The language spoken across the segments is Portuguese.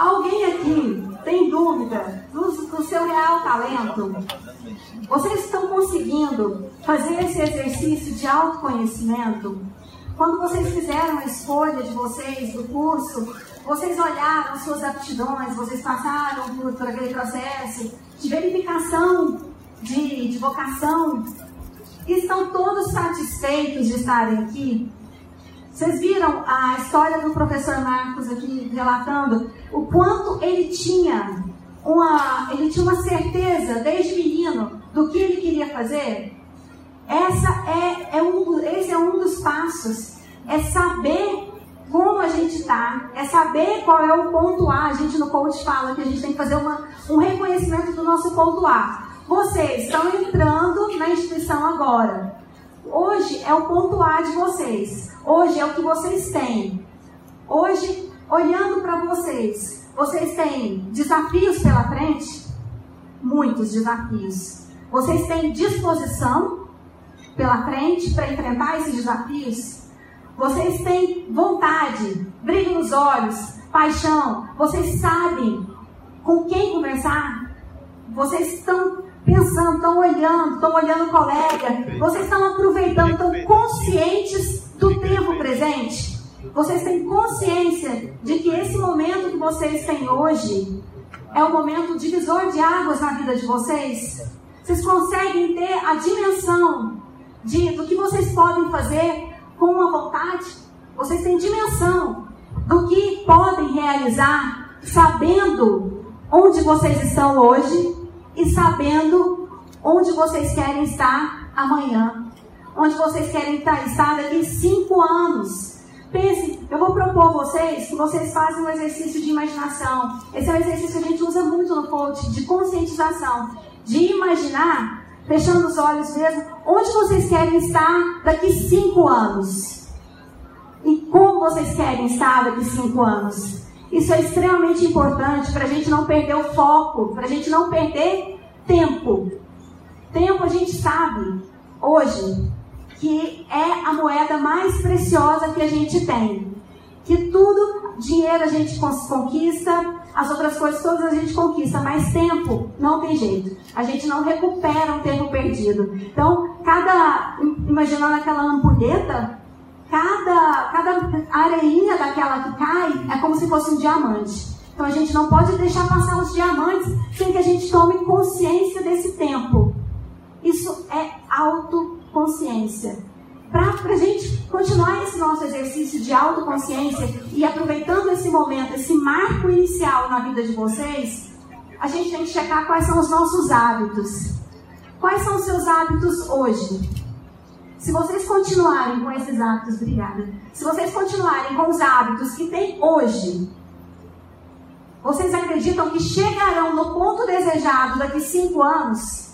Alguém aqui tem dúvida do, do seu real talento? Vocês estão conseguindo fazer esse exercício de autoconhecimento? Quando vocês fizeram a escolha de vocês do curso, vocês olharam suas aptidões, vocês passaram por, por aquele processo de verificação de, de vocação e estão todos satisfeitos de estarem aqui? Vocês viram a história do professor Marcos aqui relatando o quanto ele tinha uma, ele tinha uma certeza desde menino do que ele queria fazer? Essa é, é um, esse é um dos passos. É saber como a gente está, é saber qual é o ponto A. A gente no coach fala que a gente tem que fazer uma, um reconhecimento do nosso ponto A. Vocês estão entrando na instituição agora. Hoje é o ponto A de vocês. Hoje é o que vocês têm. Hoje, olhando para vocês, vocês têm desafios pela frente? Muitos desafios. Vocês têm disposição pela frente para enfrentar esses desafios? Vocês têm vontade, brilho nos olhos, paixão. Vocês sabem com quem conversar? Vocês estão pensando, estão olhando, estão olhando o colega, vocês estão aproveitando, estão conscientes do tempo presente. Vocês têm consciência de que esse momento que vocês têm hoje é o momento divisor de águas na vida de vocês? Vocês conseguem ter a dimensão de, do que vocês podem fazer com uma vontade? Vocês têm dimensão do que podem realizar sabendo onde vocês estão hoje e sabendo onde vocês querem estar amanhã, onde vocês querem estar daqui cinco anos. Pense, eu vou propor a vocês que vocês façam um exercício de imaginação. Esse é um exercício que a gente usa muito no coach, de conscientização, de imaginar, fechando os olhos mesmo, onde vocês querem estar daqui cinco anos. E como vocês querem estar daqui cinco anos. Isso é extremamente importante para a gente não perder o foco, para a gente não perder tempo. Tempo a gente sabe hoje que é a moeda mais preciosa que a gente tem. Que tudo, dinheiro a gente conquista, as outras coisas todas a gente conquista, mas tempo não tem jeito. A gente não recupera o tempo perdido. Então, cada, imaginando aquela ampulheta, cada, cada areinha daquela que cai é como se fosse um diamante. Então a gente não pode deixar passar os diamantes sem que a gente tome consciência desse tempo. Isso é autoconsciência. Para a gente continuar esse nosso exercício de autoconsciência e aproveitando esse momento, esse marco inicial na vida de vocês, a gente tem que checar quais são os nossos hábitos. Quais são os seus hábitos hoje? Se vocês continuarem com esses hábitos, obrigada. Se vocês continuarem com os hábitos que tem hoje, vocês acreditam que chegarão no ponto desejado daqui cinco anos?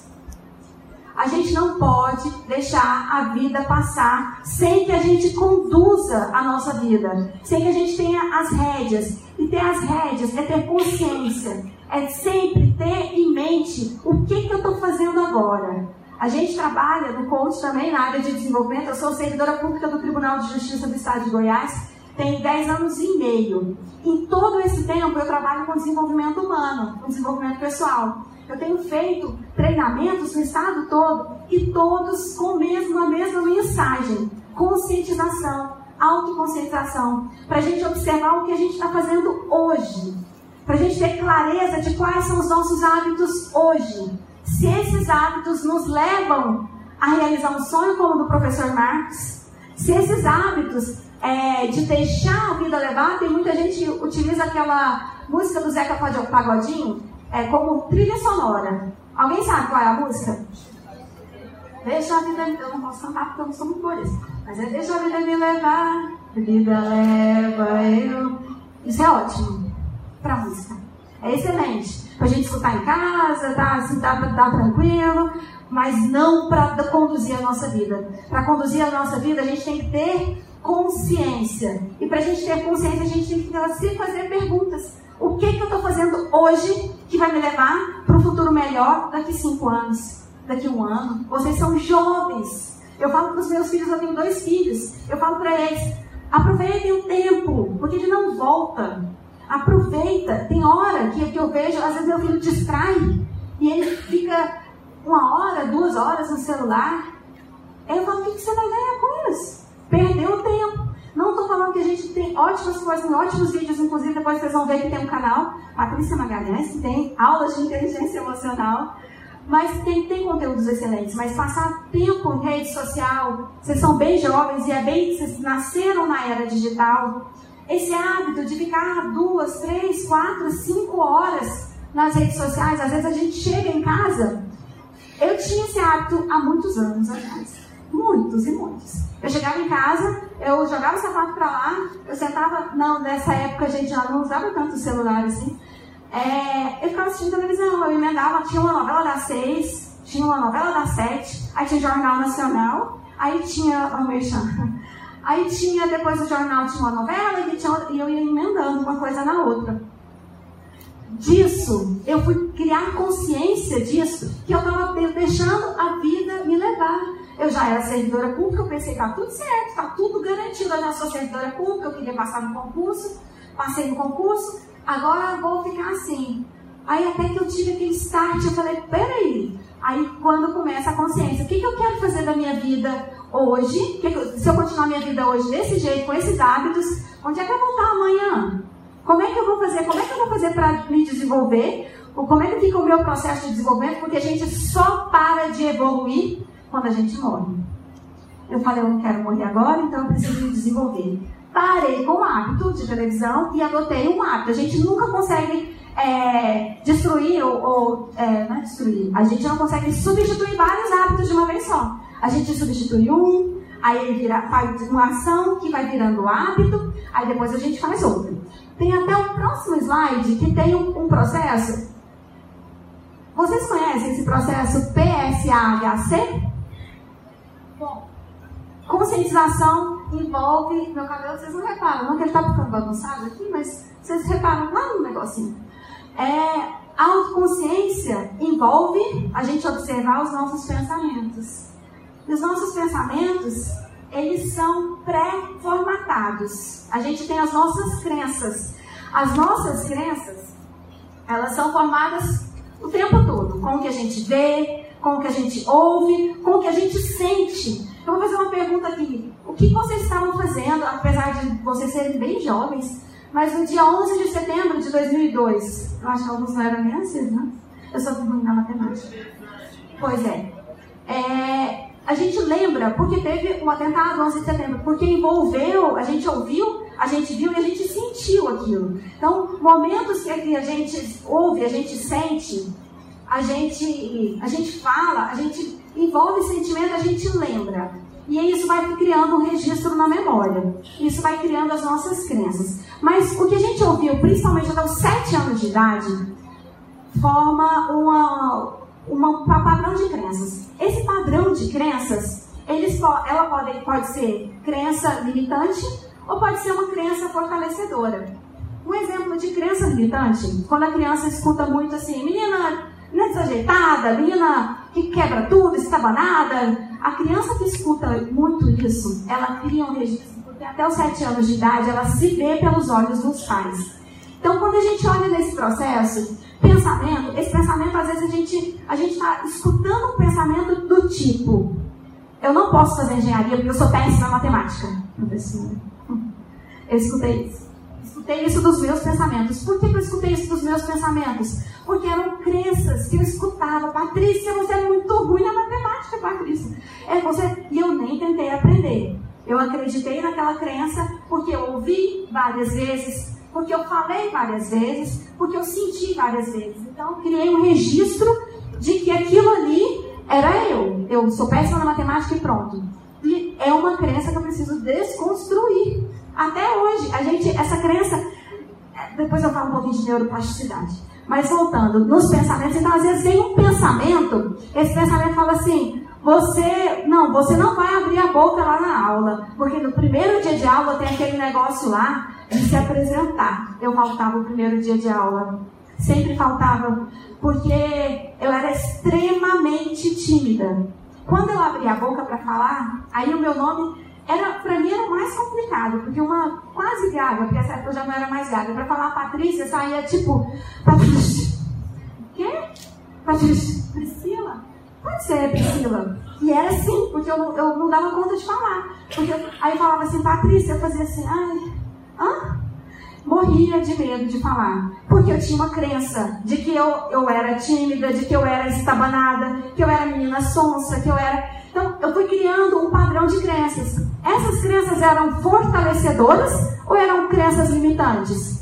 A gente não pode deixar a vida passar sem que a gente conduza a nossa vida, sem que a gente tenha as rédeas. E ter as rédeas é ter consciência, é sempre ter em mente o que, que eu estou fazendo agora. A gente trabalha no coach também na área de desenvolvimento. Eu sou servidora pública do Tribunal de Justiça do Estado de Goiás. Tenho 10 anos e meio. Em todo esse tempo eu trabalho com desenvolvimento humano, com desenvolvimento pessoal. Eu tenho feito treinamentos no estado todo e todos com a mesma, a mesma mensagem: conscientização, autoconscientização, para a gente observar o que a gente está fazendo hoje, para a gente ter clareza de quais são os nossos hábitos hoje se esses hábitos nos levam a realizar um sonho como o do professor Marx, se esses hábitos é, de deixar a vida levar, tem muita gente utiliza aquela música do Zeca Pagodinho é, como trilha sonora. Alguém sabe qual é a música? Deixa a vida. Eu não posso cantar porque eu não sou muito isso. Mas é deixa a vida me levar, vida leva eu. Isso é ótimo para música. É excelente para a gente escutar em casa, tá, assim, tá, tá tranquilo, mas não para conduzir a nossa vida. Para conduzir a nossa vida, a gente tem que ter consciência. E para a gente ter consciência, a gente tem que se fazer perguntas. O que, que eu estou fazendo hoje que vai me levar para um futuro melhor daqui cinco anos, daqui um ano? Vocês são jovens. Eu falo para os meus filhos, eu tenho dois filhos. Eu falo para eles, aproveitem o tempo, porque ele não volta. Aproveita. Tem hora que, que eu vejo, às vezes meu filho distrai e ele fica uma hora, duas horas no celular. Eu falo, o que você vai ganhar com isso? Perdeu o tempo. Não estou falando que a gente tem ótimas coisas, tem ótimos vídeos, inclusive depois vocês vão ver que tem um canal, Patrícia Magalhães, que tem aulas de inteligência emocional. Mas tem, tem conteúdos excelentes, mas passar tempo em rede social, vocês são bem jovens e é bem, vocês nasceram na era digital. Esse hábito de ficar duas, três, quatro, cinco horas nas redes sociais, às vezes a gente chega em casa. Eu tinha esse hábito há muitos anos atrás. Muitos e muitos. Eu chegava em casa, eu jogava o sapato para lá, eu sentava. Não, nessa época a gente já não usava tanto celular assim. É, eu ficava assistindo televisão, eu emendava, tinha uma novela das seis, tinha uma novela das sete, aí tinha Jornal Nacional, aí tinha o oh, Aí tinha, depois do jornal, tinha uma novela e, tinha, e eu ia emendando uma coisa na outra. Disso, eu fui criar consciência disso, que eu estava deixando a vida me levar. Eu já era servidora pública, eu pensei, tá tudo certo, tá tudo garantido, eu já sou servidora pública, eu queria passar no concurso, passei no concurso, agora vou ficar assim. Aí até que eu tive aquele start, eu falei, peraí. Aí quando começa a consciência, o que, que eu quero fazer da minha vida hoje? Que, se eu continuar minha vida hoje desse jeito, com esses hábitos, onde é que eu vou estar amanhã? Como é que eu vou fazer? Como é que eu vou fazer para me desenvolver? Como é que fica o meu processo de desenvolvimento? Porque a gente só para de evoluir quando a gente morre. Eu falei, eu não quero morrer agora, então eu preciso me desenvolver parei com o hábito de televisão e adotei um hábito. A gente nunca consegue é, destruir ou, ou é, não é destruir, a gente não consegue substituir vários hábitos de uma vez só. A gente substitui um, aí ele vira, faz uma ação que vai virando hábito, aí depois a gente faz outro. Tem até um próximo slide que tem um, um processo. Vocês conhecem esse processo PSAHC? Bom, conscientização envolve. Meu cabelo, vocês não reparam, não que ele está ficando bagunçado aqui, mas vocês reparam lá no negocinho. É, autoconsciência envolve a gente observar os nossos pensamentos. E os nossos pensamentos, eles são pré-formatados. A gente tem as nossas crenças. As nossas crenças, elas são formadas o tempo todo, com o que a gente vê, com o que a gente ouve, com o que a gente sente. Eu vou fazer uma pergunta aqui. O que vocês estavam fazendo, apesar de vocês serem bem jovens, mas no dia 11 de setembro de 2002, eu acho que alguns não eram nem assim, né? Eu sou ruim na matemática. Pois é. é. A gente lembra porque teve um atentado 11 de setembro, porque envolveu, a gente ouviu, a gente viu e a gente sentiu aquilo. Então, momentos que a gente ouve, a gente sente, a gente, a gente fala, a gente envolve sentimento, a gente lembra. E isso vai criando um registro na memória. Isso vai criando as nossas crenças. Mas o que a gente ouviu, principalmente até os 7 anos de idade, forma uma, uma, um padrão de crenças. Esse padrão de crenças, eles, ela pode, pode ser crença limitante ou pode ser uma crença fortalecedora. Um exemplo de crença limitante, quando a criança escuta muito assim, menina, menina desajeitada, menina que quebra tudo, estabanada. A criança que escuta muito isso, ela cria um registro, até os sete anos de idade ela se vê pelos olhos dos pais. Então, quando a gente olha nesse processo, pensamento, esse pensamento, às vezes a gente a está escutando um pensamento do tipo: eu não posso fazer engenharia porque eu sou péssima em matemática. Eu escutei isso escutei isso dos meus pensamentos. Por que eu escutei isso dos meus pensamentos? Porque eram crenças que eu escutava. Patrícia, você é muito ruim na matemática, Patrícia. É você... E eu nem tentei aprender. Eu acreditei naquela crença porque eu ouvi várias vezes, porque eu falei várias vezes, porque eu senti várias vezes. Então, eu criei um registro de que aquilo ali era eu. Eu sou péssima na matemática e pronto. E é uma crença que eu preciso desconstruir. Até hoje, a gente, essa crença, depois eu falo um pouquinho de neuroplasticidade. Mas voltando, nos pensamentos, então às vezes vem um pensamento, esse pensamento fala assim, você, não, você não vai abrir a boca lá na aula, porque no primeiro dia de aula tem aquele negócio lá de se apresentar. Eu faltava o primeiro dia de aula, sempre faltava, porque eu era extremamente tímida. Quando eu abri a boca para falar, aí o meu nome era para mim era mais complicado, porque uma quase gaga, porque essa época eu já não era mais gaga, para falar Patrícia saía tipo, Patrícia, quê? Patrícia? Ser, Priscila. E era assim, porque eu, eu não dava conta de falar. Porque, aí falava assim, Patrícia, eu fazia assim, ai, hã? Morria de medo de falar. Porque eu tinha uma crença de que eu, eu era tímida, de que eu era estabanada, que eu era menina sonsa, que eu era. Então, eu fui criando um padrão de crenças. Essas crenças eram fortalecedoras ou eram crenças limitantes?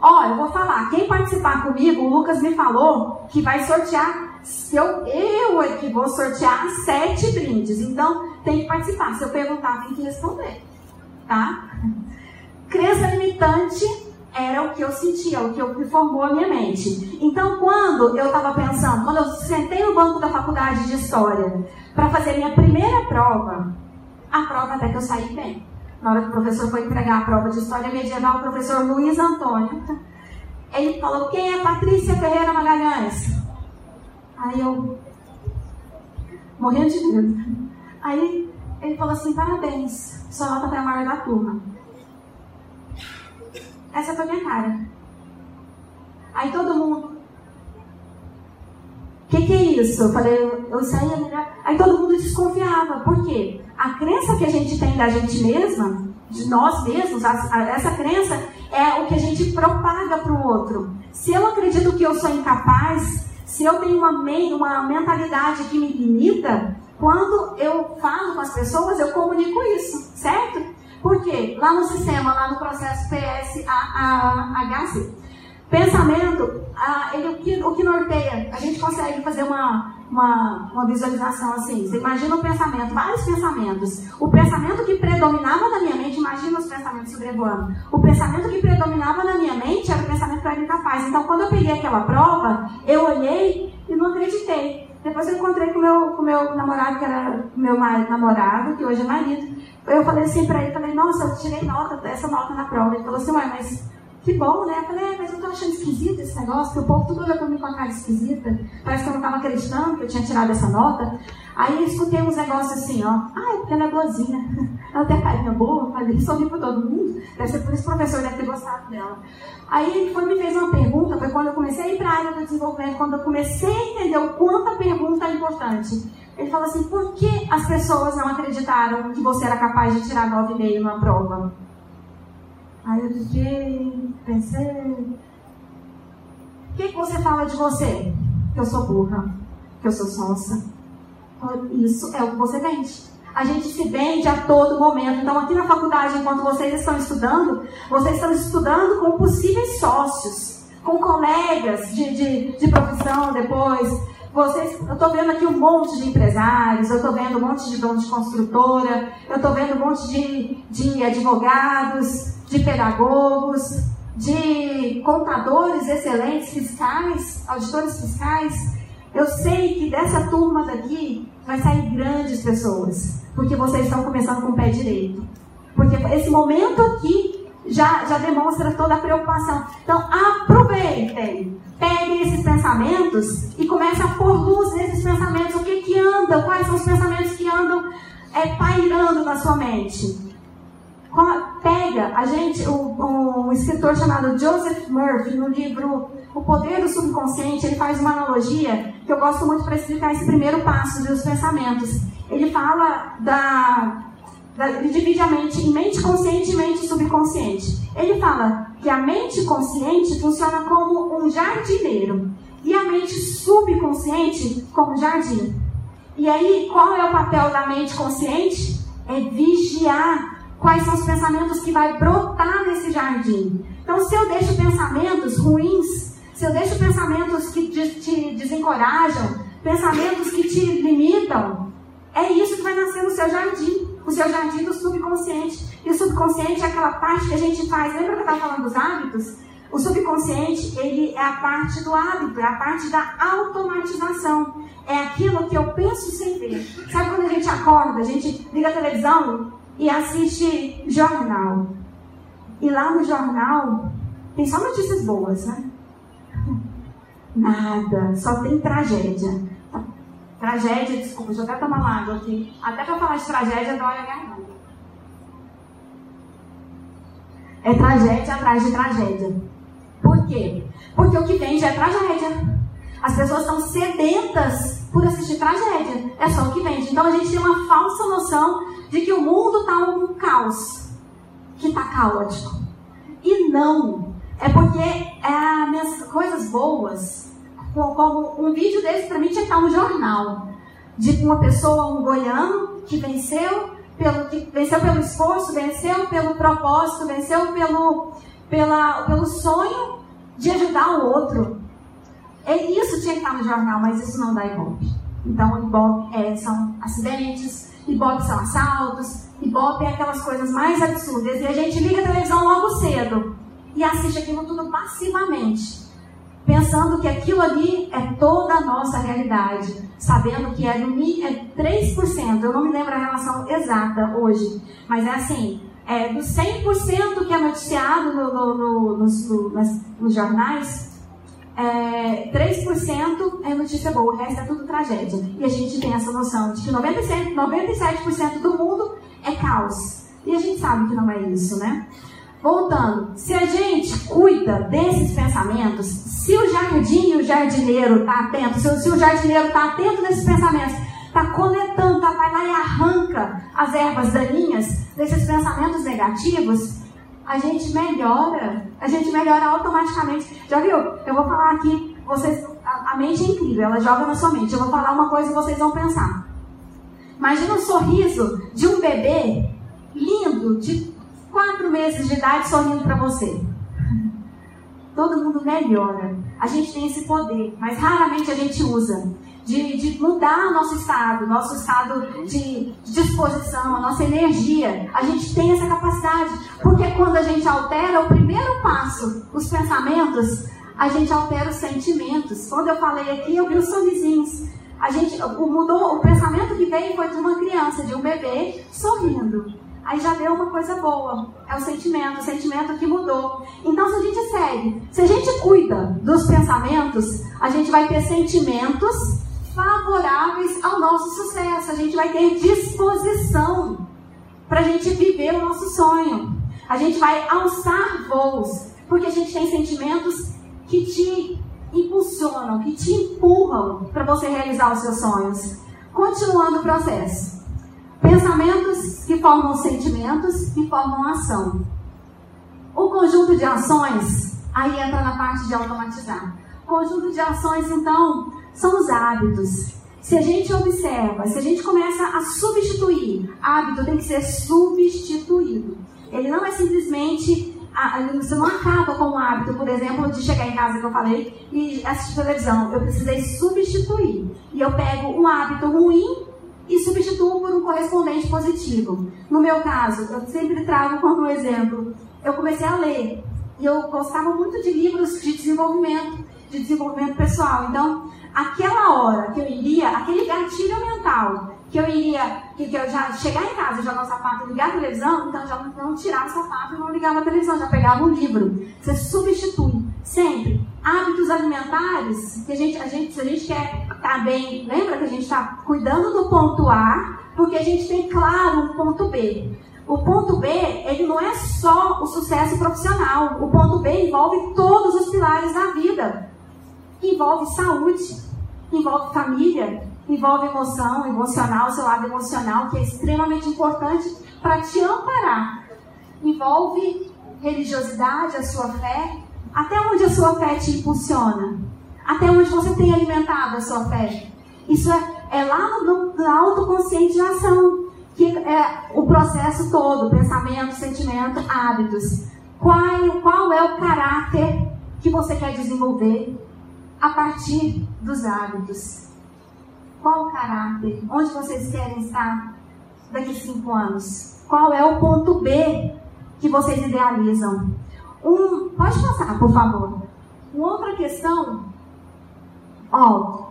Ó, eu vou falar. Quem participar comigo, o Lucas me falou que vai sortear. Eu, eu é que vou sortear sete brindes. Então, tem que participar. Se eu perguntar, tem que responder. Tá? Crença limitante era o que eu sentia, o que eu, formou a minha mente. Então, quando eu estava pensando, quando eu sentei no banco da faculdade de História para fazer minha primeira prova, a prova até que eu saí bem. Na hora que o professor foi entregar a prova de História Medieval, o professor Luiz Antônio, ele falou, quem é Patrícia Ferreira Magalhães? Aí eu, morrendo de medo. Aí ele falou assim, parabéns, sua nota foi a maior da turma. Essa foi a minha cara. Aí todo mundo. O que, que é isso? Eu falei, eu, eu saía melhor. Aí todo mundo desconfiava. Por quê? A crença que a gente tem da gente mesma, de nós mesmos, a, a, essa crença é o que a gente propaga para o outro. Se eu acredito que eu sou incapaz, se eu tenho uma, uma mentalidade que me limita, quando eu falo com as pessoas, eu comunico isso, certo? Por quê? Lá no sistema, lá no processo PSAHC, pensamento, ah, ele, o, que, o que norteia, a gente consegue fazer uma, uma, uma visualização assim. Você imagina um pensamento, vários pensamentos. O pensamento que predominava na minha mente, imagina os pensamentos sobrevoando. O pensamento que predominava na minha mente era o pensamento que eu era incapaz. Então, quando eu peguei aquela prova, eu olhei e não acreditei. Depois eu encontrei com meu, o com meu namorado, que era meu namorado, que hoje é marido. Eu falei assim pra ele, falei, nossa, eu tirei nota, essa nota na prova. Ele falou assim, ué, mas que bom, né? Eu falei, é, mas eu tô achando esquisito esse negócio, porque o povo tudo olhou mim com a cara esquisita. Parece que eu não tava acreditando que eu tinha tirado essa nota. Aí eu escutei uns negócios assim, ó. Ah, é porque ela é boazinha. Ela tem a carinha boa, falei, sorri pra todo mundo. Deve ser por isso que o professor deve ter gostado dela. Aí ele foi, me fez uma pergunta, foi quando eu comecei a ir pra área do desenvolvimento, quando eu comecei a entender o quanto a pergunta é importante. Ele falou assim, por que as pessoas não acreditaram que você era capaz de tirar 9,5 numa prova? Aí eu fiquei, pensei. O que, que você fala de você? Que eu sou burra, que eu sou sonsa. Isso é o que você vende. A gente se vende a todo momento. Então, aqui na faculdade, enquanto vocês estão estudando, vocês estão estudando com possíveis sócios, com colegas de, de, de profissão depois. Vocês, eu estou vendo aqui um monte de empresários, eu estou vendo um monte de donos de construtora, eu estou vendo um monte de, de advogados, de pedagogos, de contadores excelentes, fiscais, auditores fiscais. Eu sei que dessa turma daqui vai sair grandes pessoas, porque vocês estão começando com o pé direito. Porque esse momento aqui já, já demonstra toda a preocupação. Então, aproveitem, peguem esses pensamentos e comecem a pôr luz nesses pensamentos. O que que anda? Quais são os pensamentos que andam é, pairando na sua mente? Pega a gente, um, um escritor chamado Joseph Murphy, no livro O Poder do Subconsciente, ele faz uma analogia que eu gosto muito para explicar esse primeiro passo dos pensamentos. Ele fala da, da. Ele divide a mente em mente consciente e mente subconsciente. Ele fala que a mente consciente funciona como um jardineiro e a mente subconsciente como um jardim. E aí, qual é o papel da mente consciente? É vigiar quais são os pensamentos que vai brotar nesse jardim. Então, se eu deixo pensamentos ruins, se eu deixo pensamentos que te desencorajam, pensamentos que te limitam, é isso que vai nascer no seu jardim, o seu jardim do subconsciente. E o subconsciente é aquela parte que a gente faz. Lembra que eu estava falando dos hábitos? O subconsciente, ele é a parte do hábito, é a parte da automatização. É aquilo que eu penso sem ver. Sabe quando a gente acorda, a gente liga a televisão e assiste jornal. E lá no jornal tem só notícias boas, né? Nada, só tem tragédia. Tragédia, desculpa, deixa eu até tomar uma água aqui. Até para falar de tragédia, dói a garganta. É tragédia atrás de tragédia. Por quê? Porque o que vende é tragédia. As pessoas estão sedentas por assistir tragédia. É só o que vende. Então a gente tem uma falsa noção de que o mundo está um caos, que está caótico. E não. É porque é, coisas boas, como um vídeo desse para mim tinha que estar no jornal. De uma pessoa, um goiano, que venceu pelo, que venceu pelo esforço, venceu pelo propósito, venceu pelo, pela, pelo sonho de ajudar o outro. É isso tinha que estar no jornal, mas isso não dá ibope. Então, ibope é, são acidentes, ibope são assaltos, ibope é aquelas coisas mais absurdas. E a gente liga a televisão logo cedo e assiste aquilo tudo passivamente, pensando que aquilo ali é toda a nossa realidade, sabendo que é, é 3%, eu não me lembro a relação exata hoje, mas é assim, é, do 100% que é noticiado no, no, no, nos jornais, é, 3% é notícia boa, o resto é tudo tragédia. E a gente tem essa noção de que 97%, 97% do mundo é caos. E a gente sabe que não é isso, né? Voltando, se a gente cuida desses pensamentos, se o jardim e o jardineiro está atento, se, se, o jardineiro está atento nesses pensamentos, está coletando, tá, vai lá e arranca as ervas daninhas desses pensamentos negativos, a gente melhora, a gente melhora automaticamente. Já viu? Eu vou falar aqui, vocês, a, a mente é incrível, ela joga na sua mente. Eu vou falar uma coisa e vocês vão pensar. Imagina o sorriso de um bebê lindo, de quatro meses de idade, sorrindo para você. Todo mundo melhora. A gente tem esse poder, mas raramente a gente usa de, de mudar nosso estado, nosso estado de disposição, a nossa energia. A gente tem essa capacidade, porque quando a gente altera o primeiro passo, os pensamentos, a gente altera os sentimentos. Quando eu falei aqui, eu vi os sorrisinhos. A gente o, mudou, o pensamento que veio foi de uma criança, de um bebê sorrindo. Aí já deu uma coisa boa. É o sentimento, o sentimento que mudou. Então, se a gente segue, se a gente cuida dos pensamentos, a gente vai ter sentimentos favoráveis ao nosso sucesso. A gente vai ter disposição para a gente viver o nosso sonho. A gente vai alçar voos, porque a gente tem sentimentos que te impulsionam, que te empurram para você realizar os seus sonhos. Continuando o processo. Pensamentos que formam sentimentos que formam ação. O conjunto de ações, aí entra na parte de automatizar. Conjunto de ações, então, são os hábitos. Se a gente observa, se a gente começa a substituir, hábito tem que ser substituído. Ele não é simplesmente. Você não acaba com o hábito, por exemplo, de chegar em casa que eu falei e assistir televisão. Eu precisei substituir. E eu pego um hábito ruim e substituo por um correspondente positivo. No meu caso, eu sempre trago como exemplo. Eu comecei a ler e eu gostava muito de livros de desenvolvimento, de desenvolvimento pessoal. Então, aquela hora que eu iria, aquele gatilho mental, que eu iria, que, que eu já chegar em casa, jogar o sapato e ligar a televisão, então já não, tirava o sapato e não ligava a televisão, já pegava um livro. Você substitui sempre. Hábitos alimentares, que a gente, a gente, se a gente quer estar tá bem, lembra que a gente está cuidando do ponto A, porque a gente tem claro um ponto B. O ponto B, ele não é só o sucesso profissional. O ponto B envolve todos os pilares da vida envolve saúde, envolve família, envolve emoção, emocional, seu lado emocional, que é extremamente importante para te amparar. Envolve religiosidade, a sua fé, até onde a sua fé te impulsiona, até onde você tem alimentado a sua fé. Isso é, é lá no, na autoconscientização, que é o processo todo, pensamento, sentimento, hábitos. Qual, qual é o caráter que você quer desenvolver? A partir dos hábitos. Qual o caráter? Onde vocês querem estar daqui cinco anos? Qual é o ponto B que vocês idealizam? Um, pode passar, por favor. Uma outra questão, ó,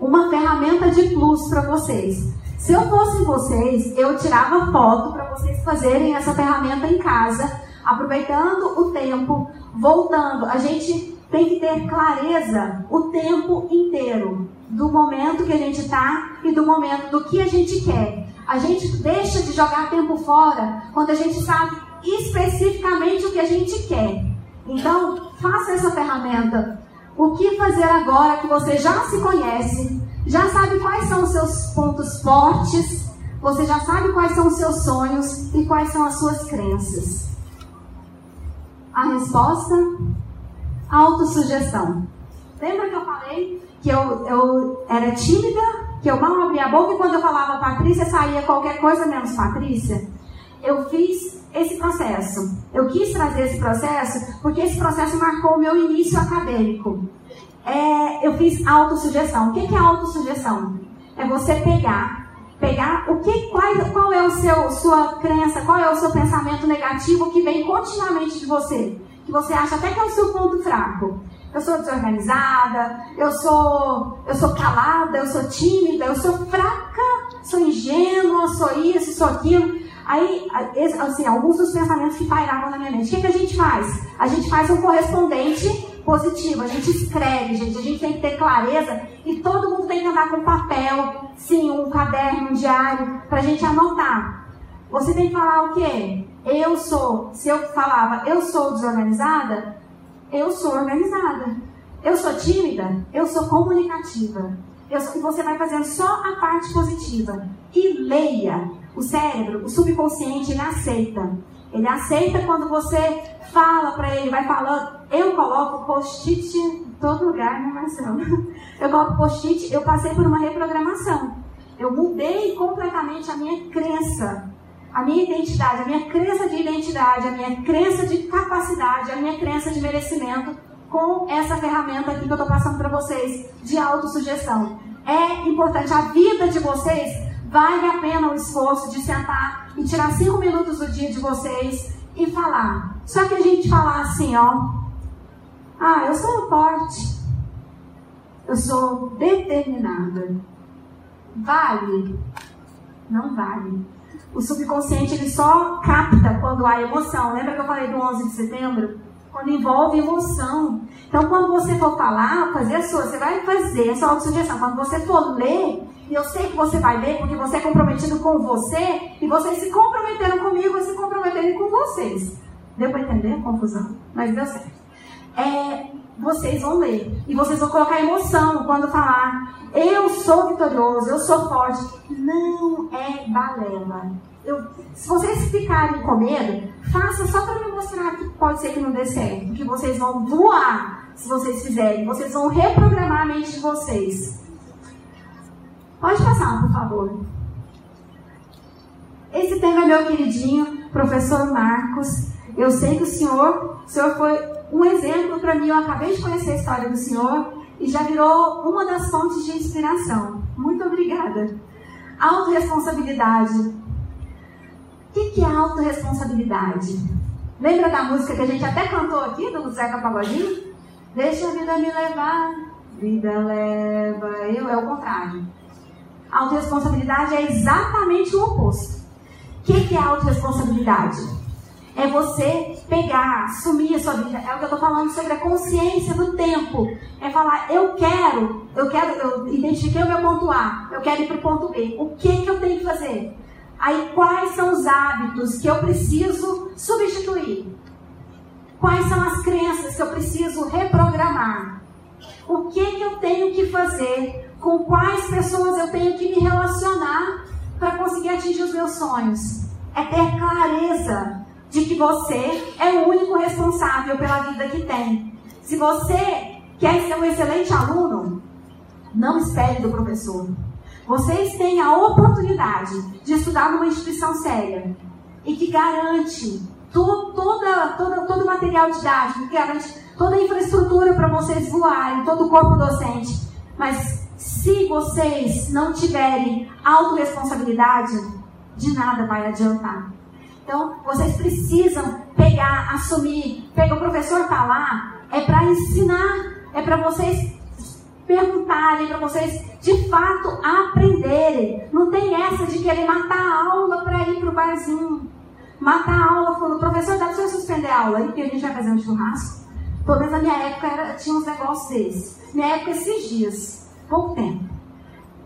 uma ferramenta de plus para vocês. Se eu fosse vocês, eu tirava foto para vocês fazerem essa ferramenta em casa, aproveitando o tempo voltando, a gente tem que ter clareza o tempo inteiro do momento que a gente está e do momento do que a gente quer. A gente deixa de jogar tempo fora quando a gente sabe especificamente o que a gente quer. Então, faça essa ferramenta. O que fazer agora que você já se conhece, já sabe quais são os seus pontos fortes, você já sabe quais são os seus sonhos e quais são as suas crenças. A resposta? Autossugestão. Lembra que eu falei que eu, eu era tímida, que eu mal abria a boca e quando eu falava Patrícia saía qualquer coisa menos Patrícia? Eu fiz esse processo. Eu quis trazer esse processo porque esse processo marcou o meu início acadêmico. É, eu fiz autossugestão. O que é autossugestão? É você pegar, pegar o que, qual, qual é o seu, sua crença, qual é o seu pensamento negativo que vem continuamente de você, você acha até que é o seu ponto fraco. Eu sou desorganizada, eu sou, eu sou calada, eu sou tímida, eu sou fraca, sou ingênua, sou isso, sou aquilo. Aí, assim, alguns dos pensamentos que pairavam na minha mente. O que, que a gente faz? A gente faz um correspondente positivo. A gente escreve, gente. A gente tem que ter clareza e todo mundo tem que andar com papel, sim, um caderno, um diário, para a gente anotar. Você tem que falar o quê? Eu sou. Se eu falava, eu sou desorganizada, eu sou organizada. Eu sou tímida, eu sou comunicativa. Eu, e você vai fazendo só a parte positiva. E leia o cérebro, o subconsciente, ele aceita. Ele aceita quando você fala para ele, vai falando. Eu coloco post-it em todo lugar, né, Marcelo? Eu coloco post-it, eu passei por uma reprogramação. Eu mudei completamente a minha crença, a minha identidade, a minha crença de identidade, a minha crença de capacidade, a minha crença de merecimento com essa ferramenta aqui que eu estou passando para vocês de autossugestão. É importante, a vida de vocês Vale a pena o esforço de sentar e tirar cinco minutos do dia de vocês e falar. Só que a gente falar assim, ó. Ah, eu sou forte. Eu sou determinada. Vale? Não vale. O subconsciente ele só capta quando há emoção. Lembra que eu falei do 11 de setembro? Quando envolve emoção. Então, quando você for falar, fazer a sua, você vai fazer a sua autossugestão. Quando você for ler, e eu sei que você vai ler porque você é comprometido com você e vocês se comprometeram comigo e se comprometeram com vocês. Deu para entender a confusão? Mas deu certo. É, vocês vão ler e vocês vão colocar emoção quando falar eu sou vitorioso, eu sou forte. Não é balela. Eu, se vocês ficarem com medo, faça só para me mostrar que pode ser que não dê certo, que vocês vão voar se vocês fizerem, vocês vão reprogramar a mente de vocês. Pode passar, por favor. Esse tema é meu queridinho, professor Marcos. Eu sei que o senhor, o senhor foi um exemplo para mim. Eu acabei de conhecer a história do senhor e já virou uma das fontes de inspiração. Muito obrigada. Autoresponsabilidade. O que, que é autorresponsabilidade? Lembra da música que a gente até cantou aqui, do Zeca Pagodinho? Deixa a vida me levar, vida leva eu. É o contrário. Autoresponsabilidade é exatamente o oposto. O que, que é autorresponsabilidade? É você pegar, assumir a sua vida. É o que eu estou falando sobre a consciência do tempo. É falar, eu quero, eu quero, eu identifiquei o meu ponto A, eu quero ir para o ponto B. O que, que eu tenho que fazer? Aí quais são os hábitos que eu preciso substituir? Quais são as crenças que eu preciso reprogramar? O que, que eu tenho que fazer com quais pessoas eu tenho que me relacionar para conseguir atingir os meus sonhos. É ter clareza de que você é o único responsável pela vida que tem. Se você quer ser um excelente aluno, não espere do professor. Vocês têm a oportunidade de estudar numa instituição séria e que garante todo, toda, toda, todo o material didático, que garante toda a infraestrutura para vocês voarem, todo o corpo docente. Mas se vocês não tiverem autorresponsabilidade, de nada vai adiantar. Então, vocês precisam pegar, assumir. Pega o professor está lá, é para ensinar, é para vocês perguntarem, para vocês de fato aprenderem. Não tem essa de querer matar a aula para ir para o barzinho. Matar a aula, falando, professor, dá para você suspender a aula aí, porque a gente vai fazer um churrasco. Pelo menos na minha época era, tinha uns negócios desses. Minha época esses dias, pouco tempo.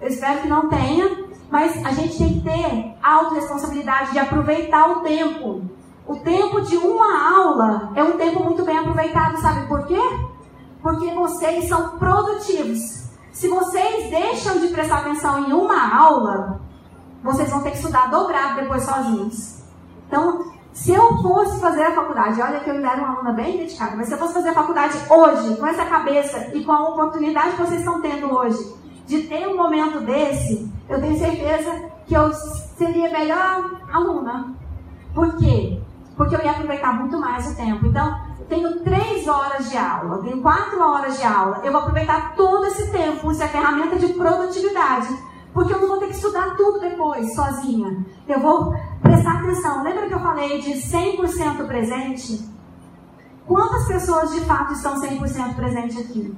Eu espero que não tenha, mas a gente tem que ter autorresponsabilidade de aproveitar o tempo. O tempo de uma aula é um tempo muito bem aproveitado, sabe por quê? Porque vocês são produtivos. Se vocês deixam de prestar atenção em uma aula, vocês vão ter que estudar dobrado depois sozinhos. Então, se eu fosse fazer a faculdade, olha que eu ainda era uma aluna bem dedicada, mas se eu fosse fazer a faculdade hoje, com essa cabeça e com a oportunidade que vocês estão tendo hoje, de ter um momento desse, eu tenho certeza que eu seria melhor aluna. Por quê? Porque eu ia aproveitar muito mais o tempo. Então, tenho três horas de aula, tenho quatro horas de aula. Eu vou aproveitar todo esse tempo. Isso é ferramenta de produtividade. Porque eu não vou ter que estudar tudo depois, sozinha. Eu vou prestar atenção. Lembra que eu falei de 100% presente? Quantas pessoas de fato estão 100% presente aqui?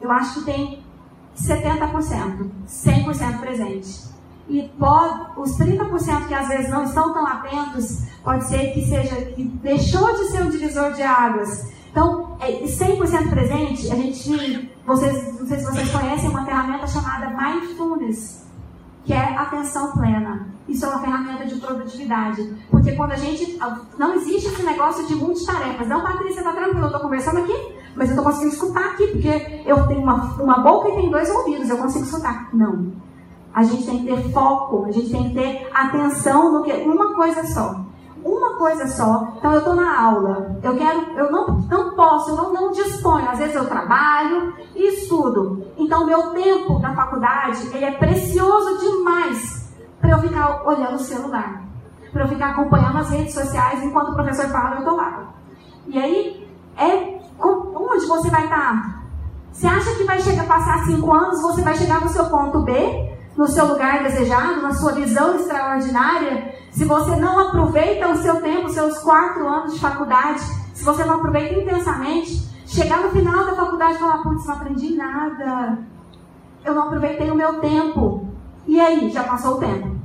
Eu acho que tem 70%, 100% presente. E pode, os 30% que às vezes não estão tão atentos, pode ser que seja que deixou de ser um divisor de águas. Então, 100% é, presente, a gente, vocês, não sei se vocês conhecem uma ferramenta chamada Mindfulness, que é atenção plena. Isso é uma ferramenta de produtividade. Porque quando a gente. Não existe esse negócio de multitarefas. Não, Patrícia, tá tranquilo, eu estou conversando aqui, mas eu estou conseguindo escutar aqui, porque eu tenho uma, uma boca e tenho dois ouvidos, eu consigo escutar. Não. A gente tem que ter foco, a gente tem que ter atenção no que uma coisa só. Uma coisa só. Então eu estou na aula. Eu quero, eu não, não posso, eu não, não disponho. Às vezes eu trabalho e estudo. Então meu tempo na faculdade ele é precioso demais para eu ficar olhando o celular, para eu ficar acompanhando as redes sociais enquanto o professor fala eu estou lá. E aí é onde você vai estar? Você acha que vai chegar, passar cinco anos, você vai chegar no seu ponto B, no seu lugar desejado, na sua visão extraordinária? Se você não aproveita o seu tempo, seus quatro anos de faculdade, se você não aproveita intensamente, chegar no final da faculdade e falar, putz, não aprendi nada, eu não aproveitei o meu tempo. E aí, já passou o tempo.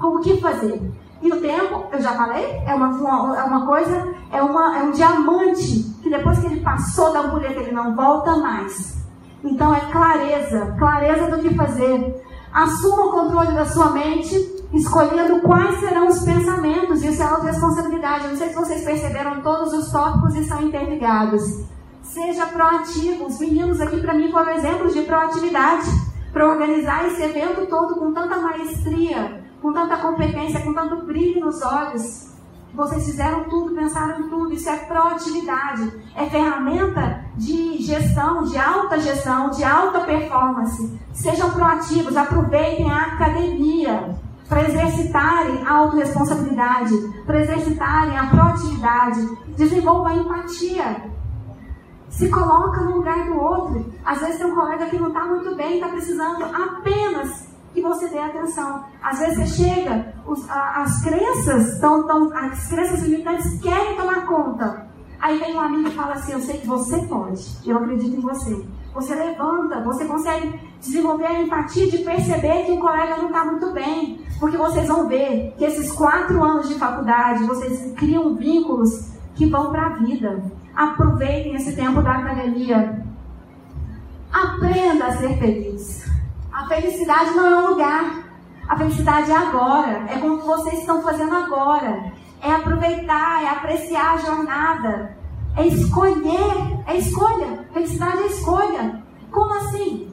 O que fazer? E o tempo, eu já falei, é uma, é uma coisa, é, uma, é um diamante que depois que ele passou da ampulheta, ele não volta mais. Então é clareza, clareza do que fazer. Assuma o controle da sua mente, escolhendo quais serão os pensamentos. Isso é autorresponsabilidade. Não sei se vocês perceberam, todos os tópicos estão interligados. Seja proativo. Os meninos aqui, para mim, foram exemplos de proatividade para organizar esse evento todo com tanta maestria, com tanta competência, com tanto brilho nos olhos. Vocês fizeram tudo, pensaram em tudo. Isso é proatividade. É ferramenta de gestão, de alta gestão, de alta performance. Sejam proativos, aproveitem a academia para exercitarem a autorresponsabilidade, para exercitarem a proatividade. Desenvolvam a empatia. Se coloca no lugar do outro. Às vezes tem um colega que não está muito bem, está precisando apenas que você dê atenção. Às vezes você chega, os, a, as crenças estão, tão, as crenças limitantes querem tomar conta. Aí vem um amigo e fala assim, eu sei que você pode, eu acredito em você. Você levanta, você consegue desenvolver a empatia de perceber que o colega não está muito bem. Porque vocês vão ver que esses quatro anos de faculdade, vocês criam vínculos que vão para a vida. Aproveitem esse tempo da academia. Aprenda a ser feliz. Felicidade não é um lugar. A felicidade é agora. É como vocês estão fazendo agora. É aproveitar, é apreciar a jornada. É escolher. É escolha. Felicidade é escolha. Como assim?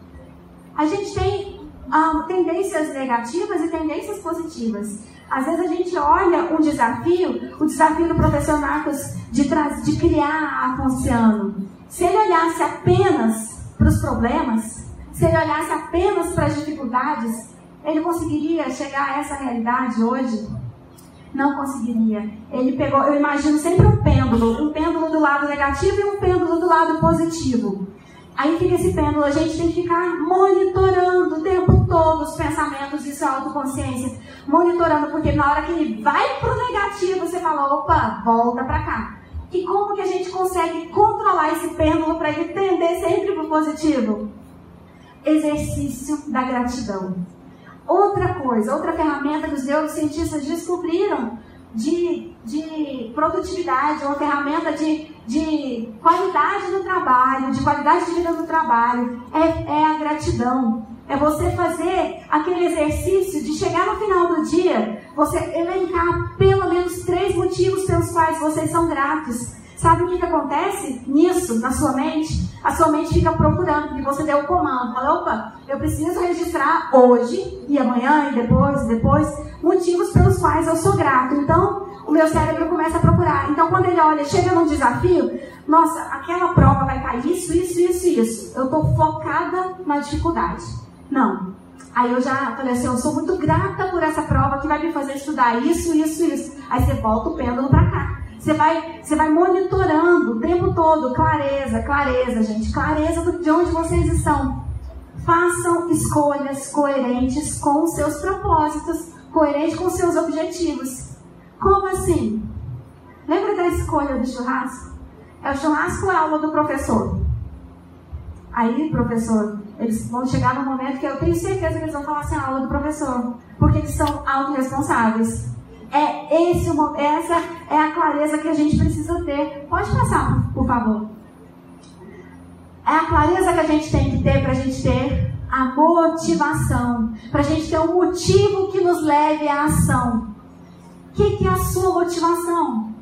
A gente tem ah, tendências negativas e tendências positivas. Às vezes a gente olha um desafio, o desafio do professor Marcos de, de criar a Ponciano. Se ele olhasse apenas para os problemas, se ele olhasse apenas para as dificuldades, ele conseguiria chegar a essa realidade hoje? Não conseguiria. Ele pegou, eu imagino sempre um pêndulo, um pêndulo do lado negativo e um pêndulo do lado positivo. Aí fica esse pêndulo, a gente tem que ficar monitorando o tempo todo os pensamentos e sua autoconsciência. Monitorando, porque na hora que ele vai pro negativo, você fala, opa, volta para cá. E como que a gente consegue controlar esse pêndulo para ele tender sempre pro positivo? Exercício da gratidão. Outra coisa, outra ferramenta que os neurocientistas descobriram de, de produtividade, uma ferramenta de de qualidade do trabalho, de qualidade de vida do trabalho, é, é a gratidão. É você fazer aquele exercício de chegar no final do dia, você elencar pelo menos três motivos pelos quais vocês são gratos. Sabe o que, que acontece nisso, na sua mente? A sua mente fica procurando, porque você deu o comando. Fala, opa, eu preciso registrar hoje, e amanhã, e depois, e depois, motivos pelos quais eu sou grato. Então, o meu cérebro começa a procurar. Então, quando ele olha, chega num desafio, nossa, aquela prova vai cair isso, isso, isso, isso. Eu estou focada na dificuldade. Não. Aí eu já falei assim, eu sou muito grata por essa prova que vai me fazer estudar isso, isso, isso. Aí você volta o pêndulo para cá. Você vai, você vai monitorando o tempo todo, clareza, clareza, gente, clareza de onde vocês estão. Façam escolhas coerentes com seus propósitos, coerentes com seus objetivos. Como assim? Lembra da escolha do churrasco? É o churrasco é a aula do professor? Aí, professor, eles vão chegar no momento que eu tenho certeza que eles vão falar assim, a aula do professor. Porque eles são autorresponsáveis. É esse, essa é a clareza que a gente precisa ter. Pode passar, por favor. É a clareza que a gente tem que ter para a gente ter a motivação, para a gente ter um motivo que nos leve à ação. O que, que é a sua motivação?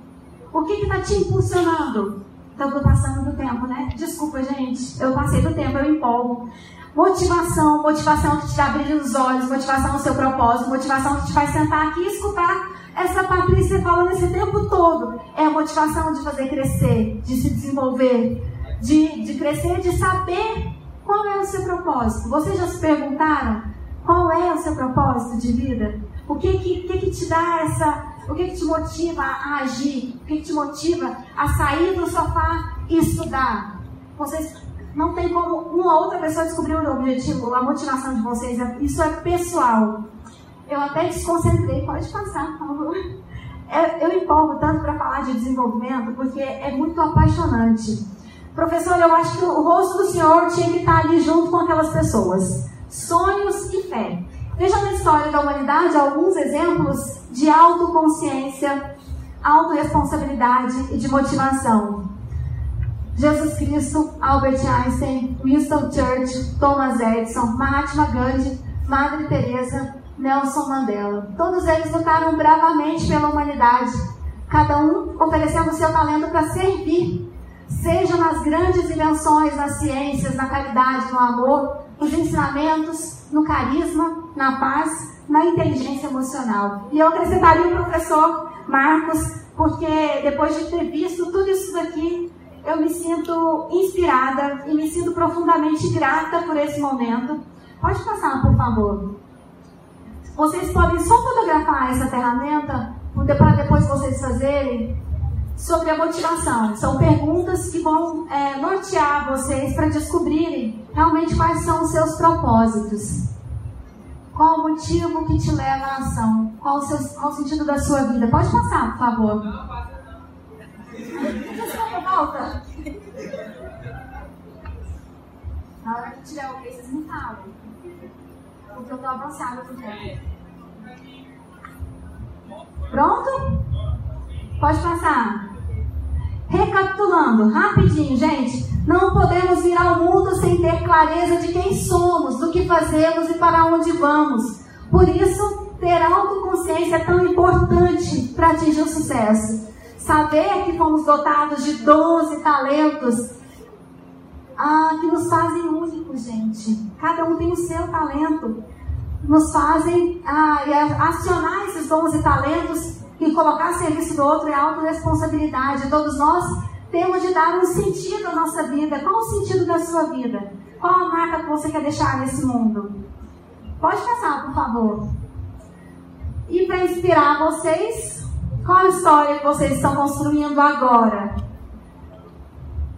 O que está te impulsionando? Estou passando do tempo, né? Desculpa, gente. Eu passei do tempo, eu empolgo. Motivação, motivação que te dá brilho nos olhos, motivação no seu propósito, motivação que te faz sentar aqui e escutar essa Patrícia falando esse tempo todo. É a motivação de fazer crescer, de se desenvolver, de, de crescer, de saber qual é o seu propósito. Vocês já se perguntaram qual é o seu propósito de vida? O que que, que, que te dá essa. O que, que te motiva a agir? O que, que te motiva a sair do sofá e estudar? Vocês não tem como uma outra pessoa descobrir o objetivo, a motivação de vocês. Isso é pessoal. Eu até desconcentrei, pode passar, por favor. É, eu empolgo tanto para falar de desenvolvimento porque é muito apaixonante. Professor, eu acho que o rosto do senhor tinha que estar ali junto com aquelas pessoas. Sonhos e fé. Veja na história da humanidade alguns exemplos de autoconsciência, autorresponsabilidade e de motivação. Jesus Cristo, Albert Einstein, Winston Churchill, Thomas Edison, Mahatma Gandhi, Madre Teresa, Nelson Mandela. Todos eles lutaram bravamente pela humanidade, cada um oferecendo seu talento para servir, seja nas grandes invenções, nas ciências, na caridade, no amor, nos ensinamentos, no carisma, na paz, na inteligência emocional. E eu acrescentaria o professor Marcos, porque depois de ter visto tudo isso daqui, eu me sinto inspirada e me sinto profundamente grata por esse momento. Pode passar, por favor. Vocês podem só fotografar essa ferramenta para depois vocês fazerem sobre a motivação. São perguntas que vão é, nortear vocês para descobrirem realmente quais são os seus propósitos. Qual o motivo que te leva à ação? Qual o, seu, qual o sentido da sua vida? Pode passar, por favor volta. Na hora que tiver o que vocês me falam. Porque eu tô avançada no tempo. Pronto? Pode passar. Recapitulando, rapidinho, gente. Não podemos vir ao mundo sem ter clareza de quem somos, do que fazemos e para onde vamos. Por isso, ter autoconsciência é tão importante para atingir o sucesso. Saber que fomos dotados de dons e talentos ah, que nos fazem únicos, gente. Cada um tem o seu talento. Nos fazem ah, acionar esses dons e talentos e colocar a serviço do outro é autorresponsabilidade. Todos nós temos de dar um sentido à nossa vida. Qual o sentido da sua vida? Qual a marca que você quer deixar nesse mundo? Pode passar, por favor. E para inspirar vocês, qual a história que vocês estão construindo agora?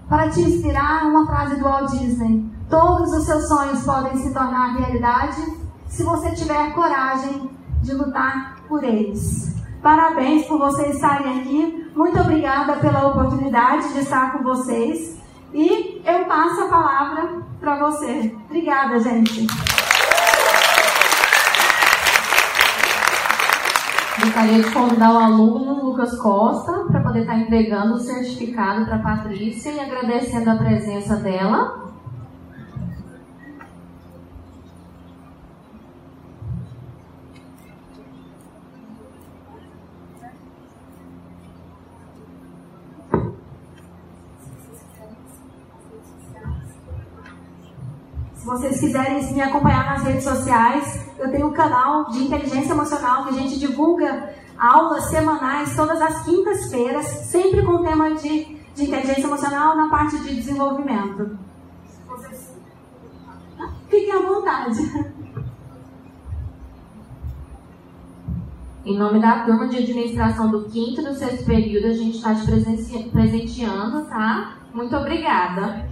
Para te inspirar, uma frase do Walt Disney: Todos os seus sonhos podem se tornar realidade se você tiver coragem de lutar por eles. Parabéns por vocês estarem aqui. Muito obrigada pela oportunidade de estar com vocês. E eu passo a palavra para você. Obrigada, gente. Gostaria de convidar o aluno Lucas Costa para poder estar entregando o certificado para a Patrícia e agradecendo a presença dela. Quiserem me acompanhar nas redes sociais, eu tenho um canal de inteligência emocional que a gente divulga aulas semanais todas as quintas-feiras, sempre com tema de, de inteligência emocional na parte de desenvolvimento. Fiquem à vontade. Em nome da turma de administração do quinto e do sexto período, a gente está te presenteando, tá? Muito obrigada.